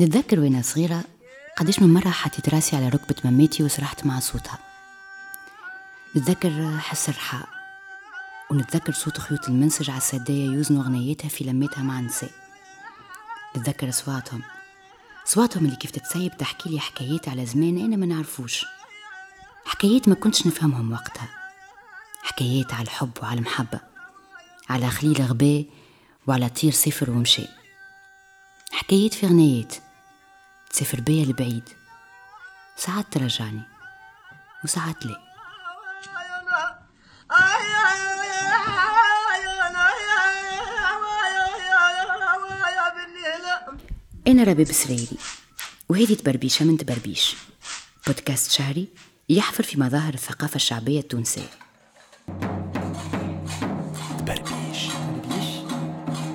نتذكر وأنا صغيرة قديش من مرة حطيت راسي على ركبة مماتي وسرحت مع صوتها. نتذكر حس الرحاء ونتذكر صوت خيوط المنسج على السداية يوزنوا غنيتها في لمتها مع النساء نتذكر أصواتهم أصواتهم اللي كيف تتسيب تحكي لي حكايات على زمان أنا ما نعرفوش. حكايات ما كنتش نفهمهم وقتها. حكايات على الحب وعلى المحبة على خليل غباء وعلى طير سفر ومشي حكايات في غنايات تسافر بيا لبعيد. ساعات ترجعني وساعات لا. أنا رباب سريري وهذه تبربيشة من تبربيش. بودكاست شهري يحفر في مظاهر الثقافة الشعبية التونسية. تبربيش.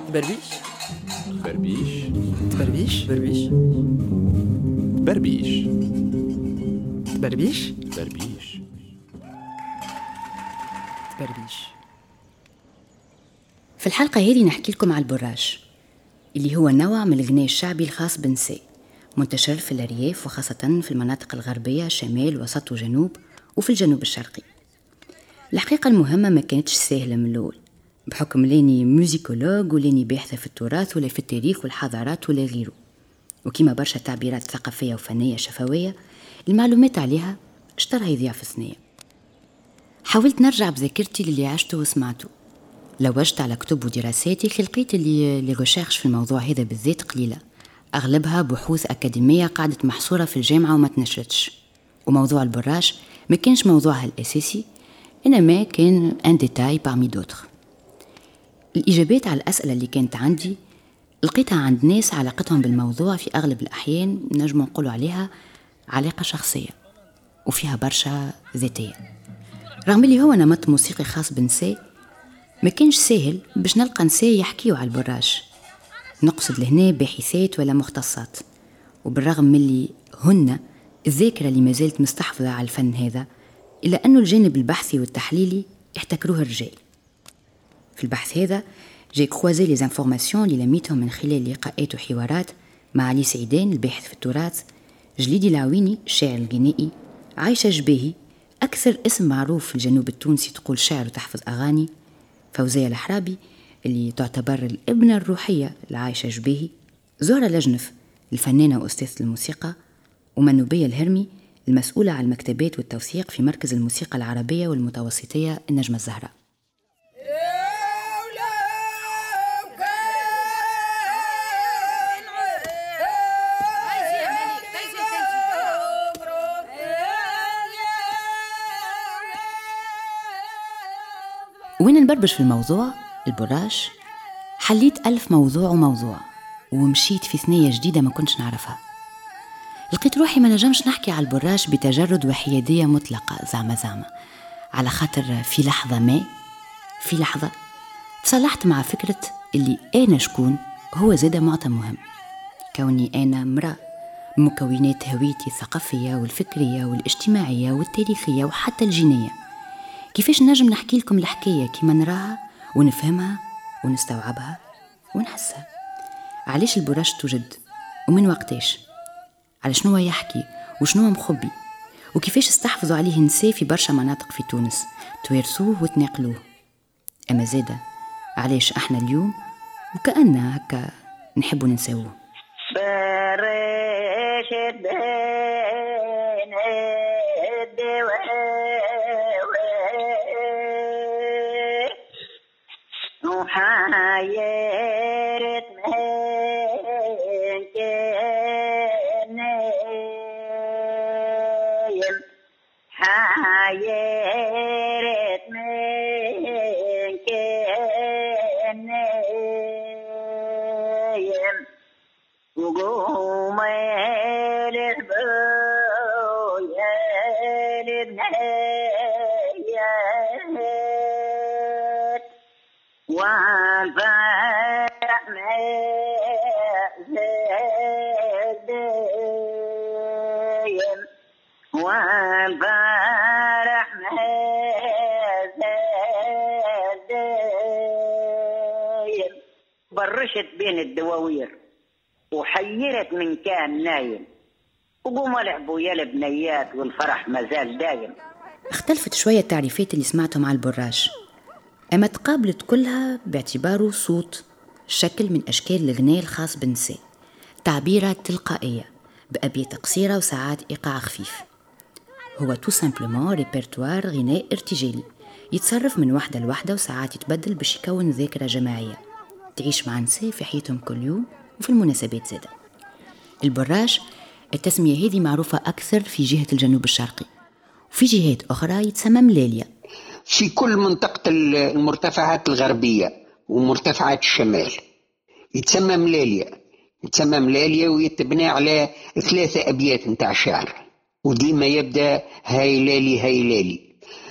بربيش بربيش بربيش بربيش بربيش بربيش بربيش بربيش في الحلقة هذه نحكي لكم على البراش اللي هو نوع من الغناء الشعبي الخاص بنساء منتشر في الأرياف وخاصة في المناطق الغربية شمال وسط وجنوب وفي الجنوب الشرقي. الحقيقة المهمة ما كانتش سهلة من الأول. بحكم لاني موزيكولوج ولاني باحثة في التراث ولا في التاريخ والحضارات ولا غيره. وكما برشا تعبيرات ثقافية وفنية شفوية المعلومات عليها اشترى يضيع في ثنية. حاولت نرجع بذاكرتي للي عشته وسمعته. لوجت على كتب ودراساتي اللي لقيت اللي لي في الموضوع هذا بالذات قليلة. أغلبها بحوث أكاديمية قعدت محصورة في الجامعة وما تنشرتش. وموضوع البراش ما كانش موضوعها الأساسي إنما كان un détail parmi d'autres الإجابات على الأسئلة اللي كانت عندي لقيتها عند ناس علاقتهم بالموضوع في أغلب الأحيان نجم نقولوا عليها علاقة شخصية وفيها برشا ذاتية. رغم اللي هو نمط موسيقي خاص بنساء ما كانش ساهل باش نلقى نساء يحكيو على البراش. نقصد لهنا باحثات ولا مختصات. وبالرغم من اللي هن الذاكرة اللي ما زالت مستحفظة على الفن هذا إلا أنه الجانب البحثي والتحليلي يحتكروه الرجال. في البحث هذا j'ai croisé les informations اللي لميتهم من خلال لقاءات وحوارات مع علي سعيدان الباحث في التراث جليدي العويني الشاعر الغنائي عايشة جباهي أكثر اسم معروف في الجنوب التونسي تقول شعر وتحفظ أغاني فوزية الحرابي اللي تعتبر الابنة الروحية لعايشة جباهي زهرة لجنف الفنانة وأستاذة الموسيقى ومنوبية الهرمي المسؤولة على المكتبات والتوثيق في مركز الموسيقى العربية والمتوسطية النجمة الزهراء. وين نبربش في الموضوع؟ البراش حليت ألف موضوع وموضوع ومشيت في ثنية جديدة ما كنتش نعرفها. لقيت روحي ما نجمش نحكي على البراش بتجرد وحيادية مطلقة زعما زعما. على خاطر في لحظة ما في لحظة تصالحت مع فكرة اللي أنا شكون هو زاد معطى مهم. كوني أنا امرأة مكونات هويتي الثقافية والفكرية والاجتماعية والتاريخية وحتى الجينية. كيفاش نجم نحكي لكم الحكاية كيما نراها ونفهمها ونستوعبها ونحسها؟ علاش البراش توجد؟ ومن وقتاش؟ على شنو يحكي؟ وشنو مخبي؟ وكيفاش استحفظوا عليه النساء في برشا مناطق في تونس؟ توارثوه وتناقلوه. أما زادة علاش إحنا اليوم وكأن هكا نحبوا ننساوه؟ mayeret menkenem hayeret menkenem ugumelet böylenet برشت بين الدواوير وحيرت من كان نايم. وقوموا لعبوا يا البنيات والفرح مازال دايم. اختلفت شوية التعريفات اللي سمعتهم على البراش. أما تقابلت كلها باعتباره صوت شكل من أشكال الغناء الخاص بالنساء تعبيرة تلقائية بأبيات قصيرة وساعات إيقاع خفيف. هو tout simplement répertoire غناء ارتجالي يتصرف من وحدة لوحدة وساعات يتبدل باش يكون ذاكرة جماعية. تعيش مع نساء في حياتهم كل يوم وفي المناسبات زادة. البراش التسمية هذه معروفة أكثر في جهة الجنوب الشرقي. وفي جهات أخرى يتسمى ملاليا. في كل منطقة المرتفعات الغربية ومرتفعات الشمال. يتسمى ملاليا يتسمى ملاليا ويتبنى على ثلاثة أبيات نتاع شعر. وديما يبدأ هايلالي هايلالي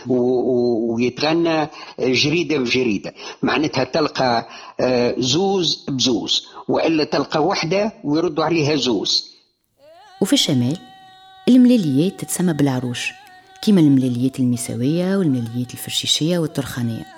ويتغنى جريدة بجريدة. معناتها تلقى آه، زوز بزوز. وإلا تلقى وحدة ويردوا عليها زوز. وفي الشمال الملاليات تتسمى بالعروش كيما الملاليات المساوية والملاليات الفرشيشية والطرخانية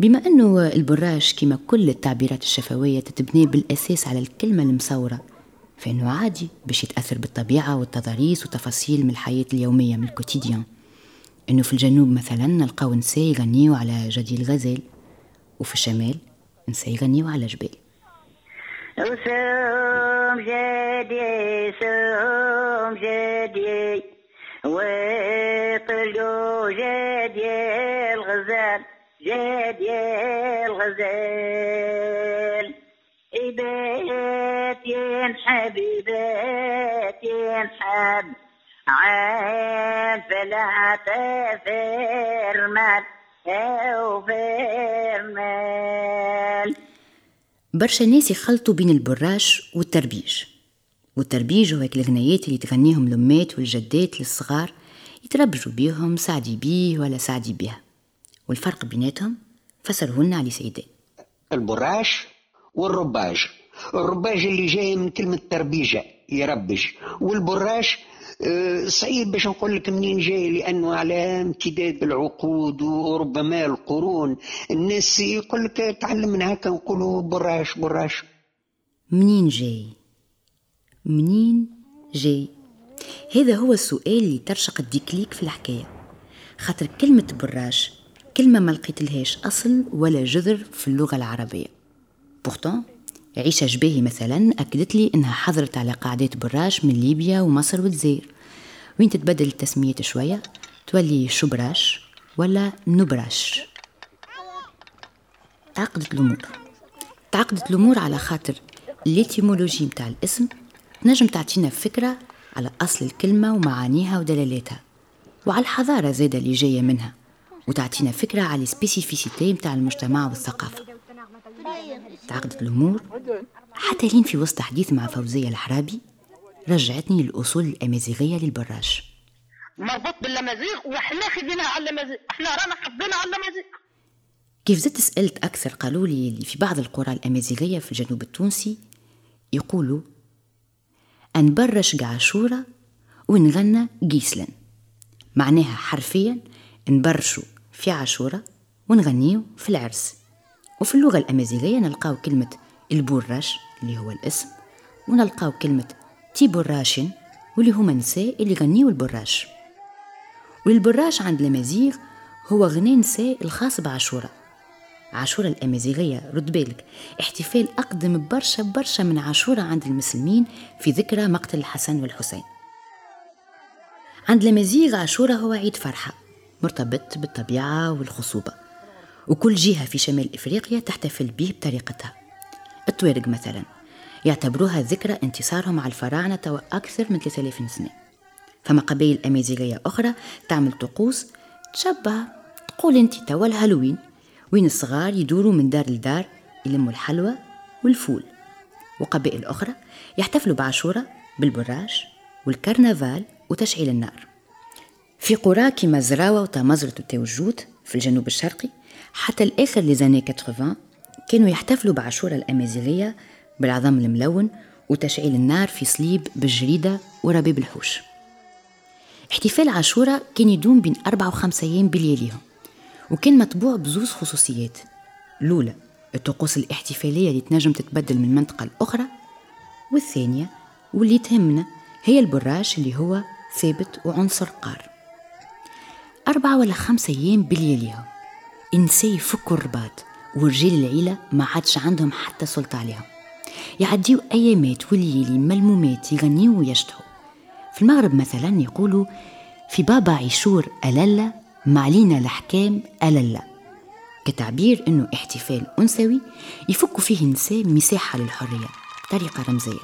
بما أنه البراش كما كل التعبيرات الشفوية تتبني بالأساس على الكلمة المصورة فإنه عادي باش يتأثر بالطبيعة والتضاريس وتفاصيل من الحياة اليومية من الكوتيديان. إنه في الجنوب مثلا نلقاو نساء يغنيو على جدي الغزال وفي الشمال نساء يغنيو على جبال. وسوم جدي سوم جدي وطلقوا جدي. الغزال جدي الغزال إبات ينحب إبات ينحب عاد فلا تفرمل أو فرمل برشا ناس يخلطوا بين البراش والتربيج. والتربيج هو هيك الغنايات اللي تغنيهم الأمات والجدات للصغار يتربجوا بيهم سعدي بيه ولا سعدي بيها. والفرق بيناتهم فسره لنا علي سيدان البراش والرباج. الرباج اللي جاي من كلمة تربيجة يربج والبراش آه، صعيب باش نقول لك منين جاي لأنه على امتداد العقود وربما القرون الناس يقول لك تعلم من هكا نقولوا براش براش. منين جاي؟ منين جاي؟ هذا هو السؤال اللي ترشق ال déclic في الحكاية. خاطر كلمة براش كلمة ما لقيتلهاش أصل ولا جذر في اللغة العربية. pourtant عيشة جباهي مثلا أكدت لي إنها حضرت على قاعدات براش من ليبيا ومصر والجزائر. وين تتبدل التسميات شوية؟ تولي شبراش ولا نبراش؟ تعقدت الأمور. تعقدت الأمور على خاطر ال étymologie متاع الاسم نجم تعطينا فكرة على أصل الكلمة ومعانيها ودلالاتها. وعلى الحضارة زادة اللي جاية منها. وتعطينا فكرة على ال spécificité متاع المجتمع والثقافة. تعقدت الأمور. حتى لين في وسط حديث مع فوزية الحرابي رجعتني للأصول الأمازيغية للبراش. مربوط بالامازيغ وإحنا خذيناها على الامازيغ إحنا رانا حطينا على الامازيغ كيف زدت سألت أكثر قالوا لي اللي في بعض القرى الأمازيغية في الجنوب التونسي يقولوا أنبرش قعشورة ونغنى جيسلن معناها حرفيا نبرشوا في عاشورة ونغنيو في العرس. وفي اللغة الأمازيغية نلقاو كلمة البوراش اللي هو الاسم ونلقاو كلمة تيبوراشن واللي هما نساء اللي يغنيو البراش والبراش عند الأمازيغ هو غناء نساء الخاص بعاشورة. عاشورة الأمازيغية رد بالك احتفال أقدم برشا برشا من عاشورة عند المسلمين في ذكرى مقتل الحسن والحسين. عند الأمازيغ عاشورة هو عيد فرحة. مرتبط بالطبيعة والخصوبة وكل جهة في شمال إفريقيا تحتفل به بطريقتها. التوارق مثلا يعتبروها ذكرى انتصارهم على الفراعنة توا أكثر من 3000 سنة. فما قبائل أمازيغية أخرى تعمل طقوس تشبه تقول أنت توا الهالوين وين الصغار يدوروا من دار لدار يلموا الحلوى والفول. وقبائل أخرى يحتفلوا بعاشورة بالبراج والكرنفال وتشعيل النار. في قرى كيما زراوة وتمزرت وتوجوت في الجنوب الشرقي حتى الآخر لزاني 80 كانوا يحتفلوا بعاشورة الأمازيغية بالعظام الملون وتشعيل النار في صليب بالجريدة وربيب الحوش. احتفال عاشورة كان يدوم بين أربعة وخمسة أيام بلياليهم وكان مطبوع بزوز خصوصيات. الأولى الطقوس الاحتفالية اللي تنجم تتبدل من منطقة لأخرى والثانية واللي تهمنا هي البراش اللي هو ثابت وعنصر قار. أربعة ولا خمسة أيام بلياليهم إنسي يفكوا الرباط ورجال العيلة ما عادش عندهم حتى سلطة عليهم. يعديو أيامات وليالي ملمومات يغنيو ويشتهوا في المغرب مثلا يقولوا في بابا عيشور أللا معلينا الأحكام أللا كتعبير أنه احتفال أنثوي يفك فيه النساء مساحة للحرية طريقة رمزية.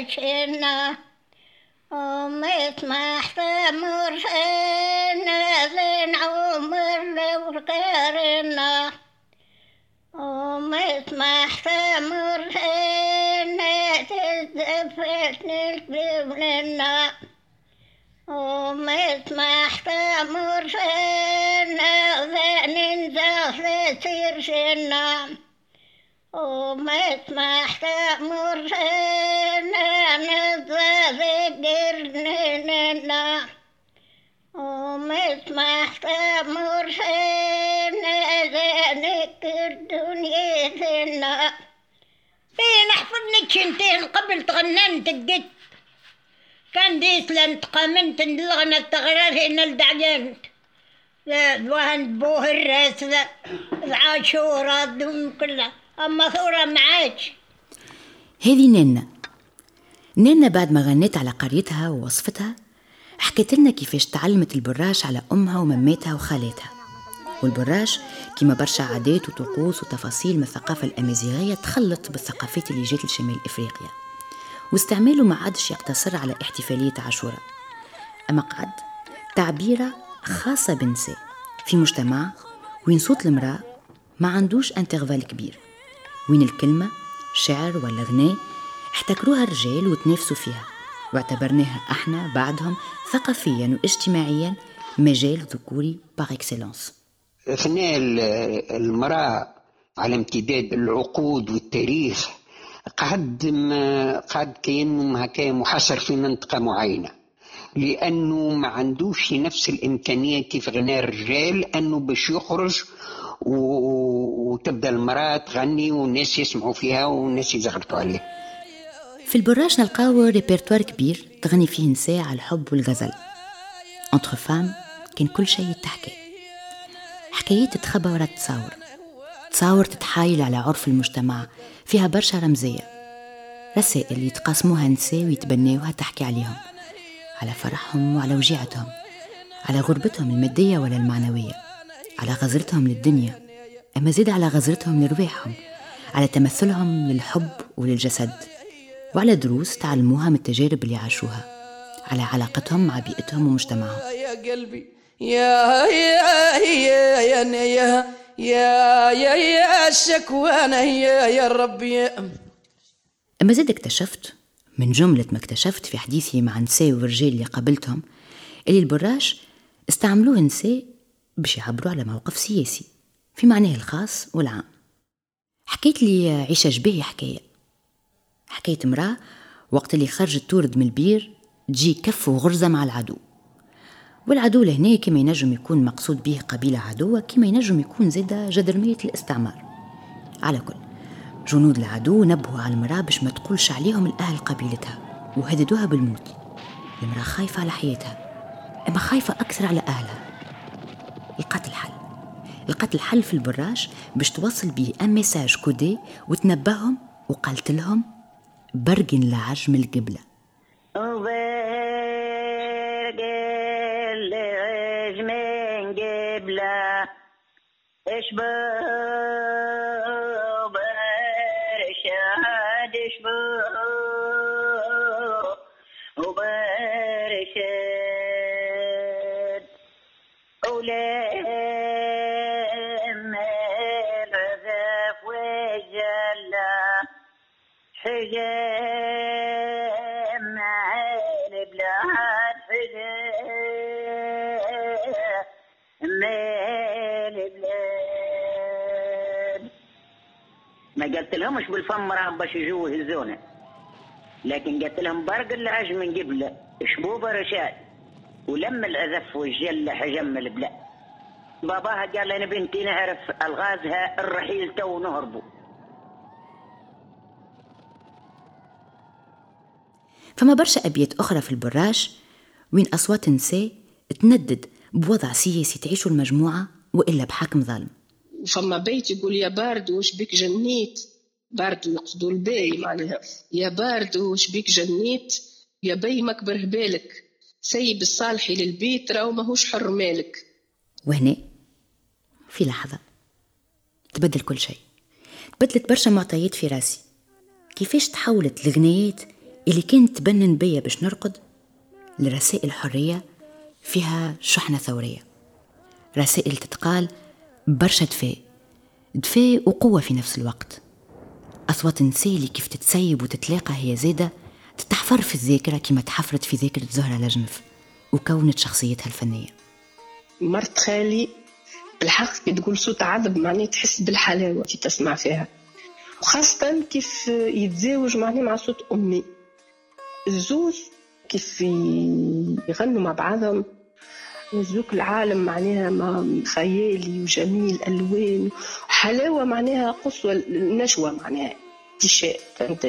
وجهنا آه، وما يسمح تمر هنا زين عمر لو غيرنا آه، وما يسمح تمر هنا تزفت نكذب لنا آه، وما يسمح تمر هنا زين نزاح لسير شنا وما محتاج مرنا نتذكرنا وما محتاج مرنا ذكر دنيتنا فين حفظنك شنتين قبل تغننت الجد كان ديس لن تقامنت اللغنة تغرر هنا لدعجنت. وهن بوه الرأس العاشورات دم كلها. أما ثورة ما عادش هذه نانا. نانا بعد ما غنت على قريتها ووصفتها حكت لنا كيفاش تعلمت البراش على أمها ومماتها وخالاتها. والبراش كيما برشا عادات وطقوس وتفاصيل من الثقافة الأمازيغية تخلط بالثقافات اللي جات لشمال إفريقيا. واستعماله ما عادش يقتصر على احتفالية عاشوراء. أما قعد تعبيرة خاصة بنساء في مجتمع وين صوت المرأة ما عندوش intervalle كبير. وين الكلمة؟ شعر ولا غناء؟ احتكروها الرجال وتنافسوا فيها. واعتبرناها إحنا بعدهم ثقافيا واجتماعيا مجال ذكوري par excellence غناء المرأة على امتداد العقود والتاريخ قعد قعد كأنه هكا محاصر في منطقة معينة. لأنه ما عندوش نفس الإمكانية كيف غناء الرجال أنه باش يخرج وتبدأ المرأة تغني والناس يسمعوا فيها والناس يزغرطوا عليها في البراش نلقاو ريبرتوار كبير تغني فيه نساء على الحب والغزل. entre femmes كان كل شيء تحكي حكايات تتخبى ورا التصاور. تصاور تتحايل على عرف المجتمع. فيها برشا رمزية. رسائل يتقاسموها نساء ويتبناوها تحكي عليهم. على فرحهم وعلى وجيعتهم. على غربتهم المادية ولا المعنوية. على غزرتهم للدنيا أما زيد على غزرتهم لرواحهم على تمثلهم للحب وللجسد وعلى دروس تعلموها من التجارب اللي عاشوها على علاقتهم مع بيئتهم ومجتمعهم. يا قلبي يا يا يا يا يا يا يا يا الشكوانة يا يا ربي. أما زاد اكتشفت من جملة ما اكتشفت في حديثي مع نساء ورجال اللي قابلتهم اللي البراش استعملوه نساء باش يعبروا على موقف سياسي في معناه الخاص والعام. حكيت لي عيشة جباهي حكاية. حكاية امرأة وقت اللي خرجت تورد من البير تجي كف وغرزة مع العدو. والعدو لهنا كما ينجم يكون مقصود به قبيلة عدوة كما ينجم يكون زادة جدرمية الاستعمار. على كل جنود العدو نبهوا على المرأة باش ما تقولش عليهم الأهل قبيلتها وهددوها بالموت. المرأة خايفة على حياتها أما خايفة أكثر على أهلها. لقات الحل لقات الحل في البراج باش توصل بيه ان ميساج كودي وتنبههم وقالت لهم برقن لعجم القبلة. برقن لعجم القبلة. قلت لهمش بالفم راهم باش يجوا يهزونا لكن قلت لهم برق العج من قبله شبوبه رشاد ولم الأذف والجل حجم البلاد باباها قال أنا بنتي نعرف ألغازها الرحيل تو نهربوا فما برشا أبيات أخرى في البراش وين أصوات نساء تندد بوضع سياسي تعيشوا المجموعة وإلا بحاكم ظالم. فما بيت يقول يا بارد وش بيك جنيت؟ بارد يقصدوا الباي معناها. يا بارد وش بيك جنيت يا بي مكبر هبالك سيب الصالحي للبيت راهو ماهوش حر مالك. وهنا في لحظة تبدل كل شيء. تبدلت برشا معطيات في راسي. كيفاش تحولت الغنيات اللي كانت تبنن بيا باش نرقد لرسائل حرية فيها شحنة ثورية. رسائل تتقال برشا دفاء. دفاء وقوة في نفس الوقت. أصوات نساء اللي كيف تتسيب وتتلاقى هي زادة تتحفر في الذاكرة كما تحفرت في ذاكرة زهرة لجنف وكونت شخصيتها الفنية. مرت خالي بالحق كي تقول صوت عذب معناه تحس بالحلاوة كي تسمع فيها. وخاصة كيف يتزاوج معناه مع صوت أمي. الزوز كيف يغنوا مع بعضهم. يزوك العالم معناها خيالي وجميل ألوان. وحلاوة معناها قصوى النشوة معناها. تشاء فهمت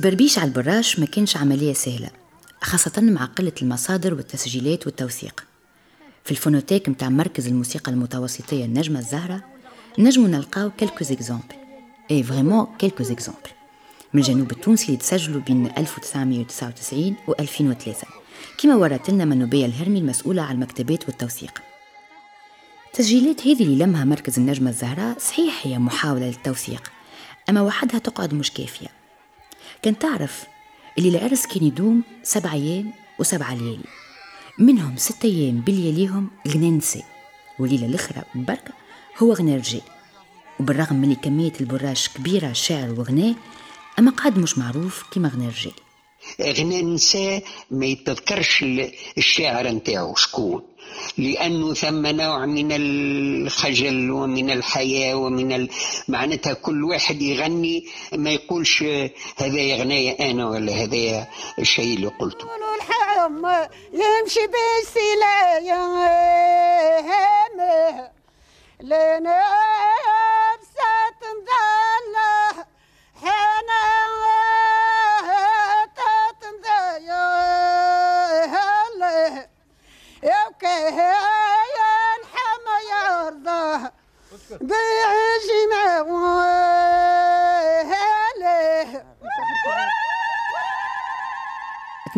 شيء التبربيش على البراش ما كانش عملية سهلة خاصة مع قلة المصادر والتسجيلات والتوثيق. في ال phonothèque متاع مركز الموسيقى المتوسطية النجمة الزهرة نجمو نلقاو quelques exemples et vraiment quelques exemples من الجنوب التونسي اللي تسجلوا بين 1999 و 2003 كما ورت لنا منوبية الهرمي المسؤولة على المكتبات والتوثيق. التسجيلات هذه اللي لمها مركز النجمة الزهراء صحيح هي محاولة للتوثيق أما وحدها تقعد مش كافية. كان تعرف اللي العرس كان يدوم سبع أيام وسبع ليالي منهم ستة أيام باللياليهم غنى نساء وليلة الأخرى بركة هو غنى رجال. وبالرغم من كمية البراش كبيرة شعر وغناء أما قعد مش معروف كما غنى رجال. غنى نساء ما يتذكرش الشاعر نتاعو شكون. لأنه ثم نوع من الخجل ومن الحياة ومن ال... معناتها كل واحد يغني ما يقولش هذا يغني أنا ولا هذا الشيء اللي قلته. يمشي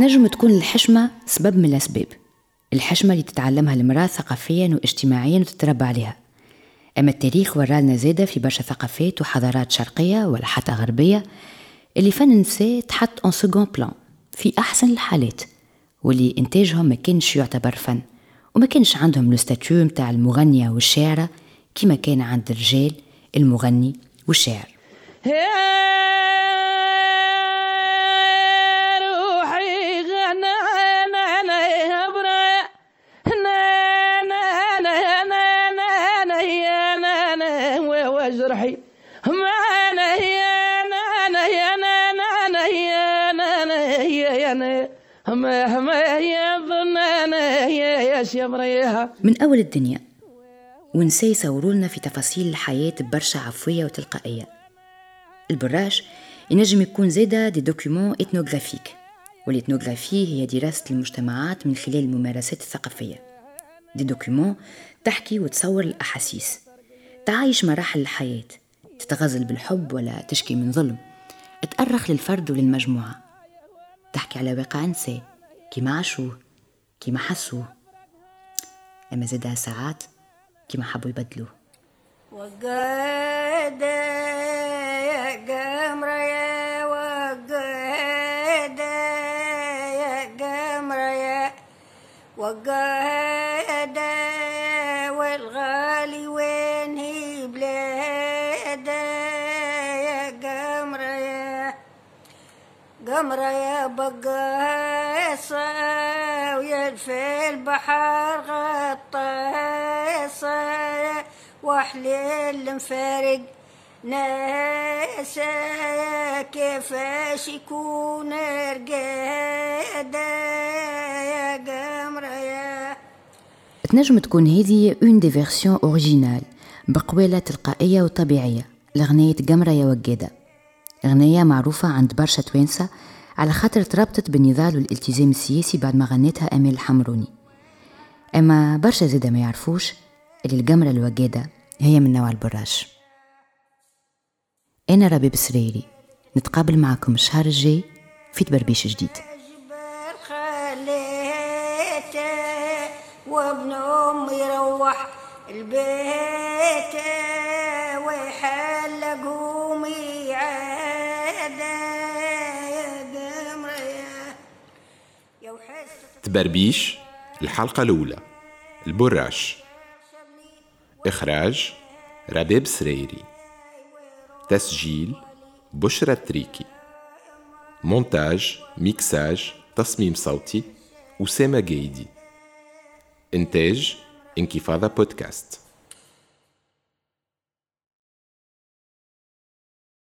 تنجم تكون الحشمة سبب من الأسباب. الحشمة اللي تتعلمها المرأة ثقافيا واجتماعيا وتتربى عليها. أما التاريخ ورالنا زادة في برشا ثقافات وحضارات شرقية ولا حتى غربية اللي فن النساء تحط en second plan في أحسن الحالات. واللي إنتاجهم ما كانش يعتبر فن وما كانش عندهم le متاع المغنية والشاعرة كما كان عند الرجال المغني والشاعر. من أول الدنيا ونساء يصوروا لنا في تفاصيل الحياة ببرشا عفوية وتلقائية. البراش ينجم يكون زادة des documents ethnographiques وال ethnographie هي دراسة المجتمعات من خلال الممارسات الثقافية. des documents تحكي وتصور الأحاسيس. تعايش مراحل الحياة. تتغزل بالحب ولا تشكي من ظلم. تأرخ للفرد وللمجموعة. تحكي على واقع نساء كيما عاشوه كيما حسوه أما زادها ساعات كيما حبوا يبدلوه وقاد يا قمرة يا وقاد يا قمرة يا وقاد والغالي وين هي بلاد يا قمرة يا قمرة يا بقاصة ويا في البحر غطاسة وحليل مفارق ناسا. كيفاش يكون رقادة يا قمرة يا؟ تنجم تكون هذه une des versions originales بقوالة تلقائية وطبيعية لغنية قمرة يا وقادة. أغنية معروفة عند برشا توانسة على خاطر تربطت بالنضال والالتزام السياسي بعد ما غنتها أمال الحمروني. أما برشا زيدا ما يعرفوش اللي القمرة الوقادة هي من نوع البراش. أنا ربيب سريري نتقابل معكم الشهر الجاي في تبربيش جديد. وابن امي يروح البيت. وحس تبربيش الحلقة الأولى. البراش. إخراج ربيب سريري. تسجيل بشرى التريكي مونتاج ميكساج تصميم صوتي أسامة جيدي. إنتاج انكفاضة بودكاست.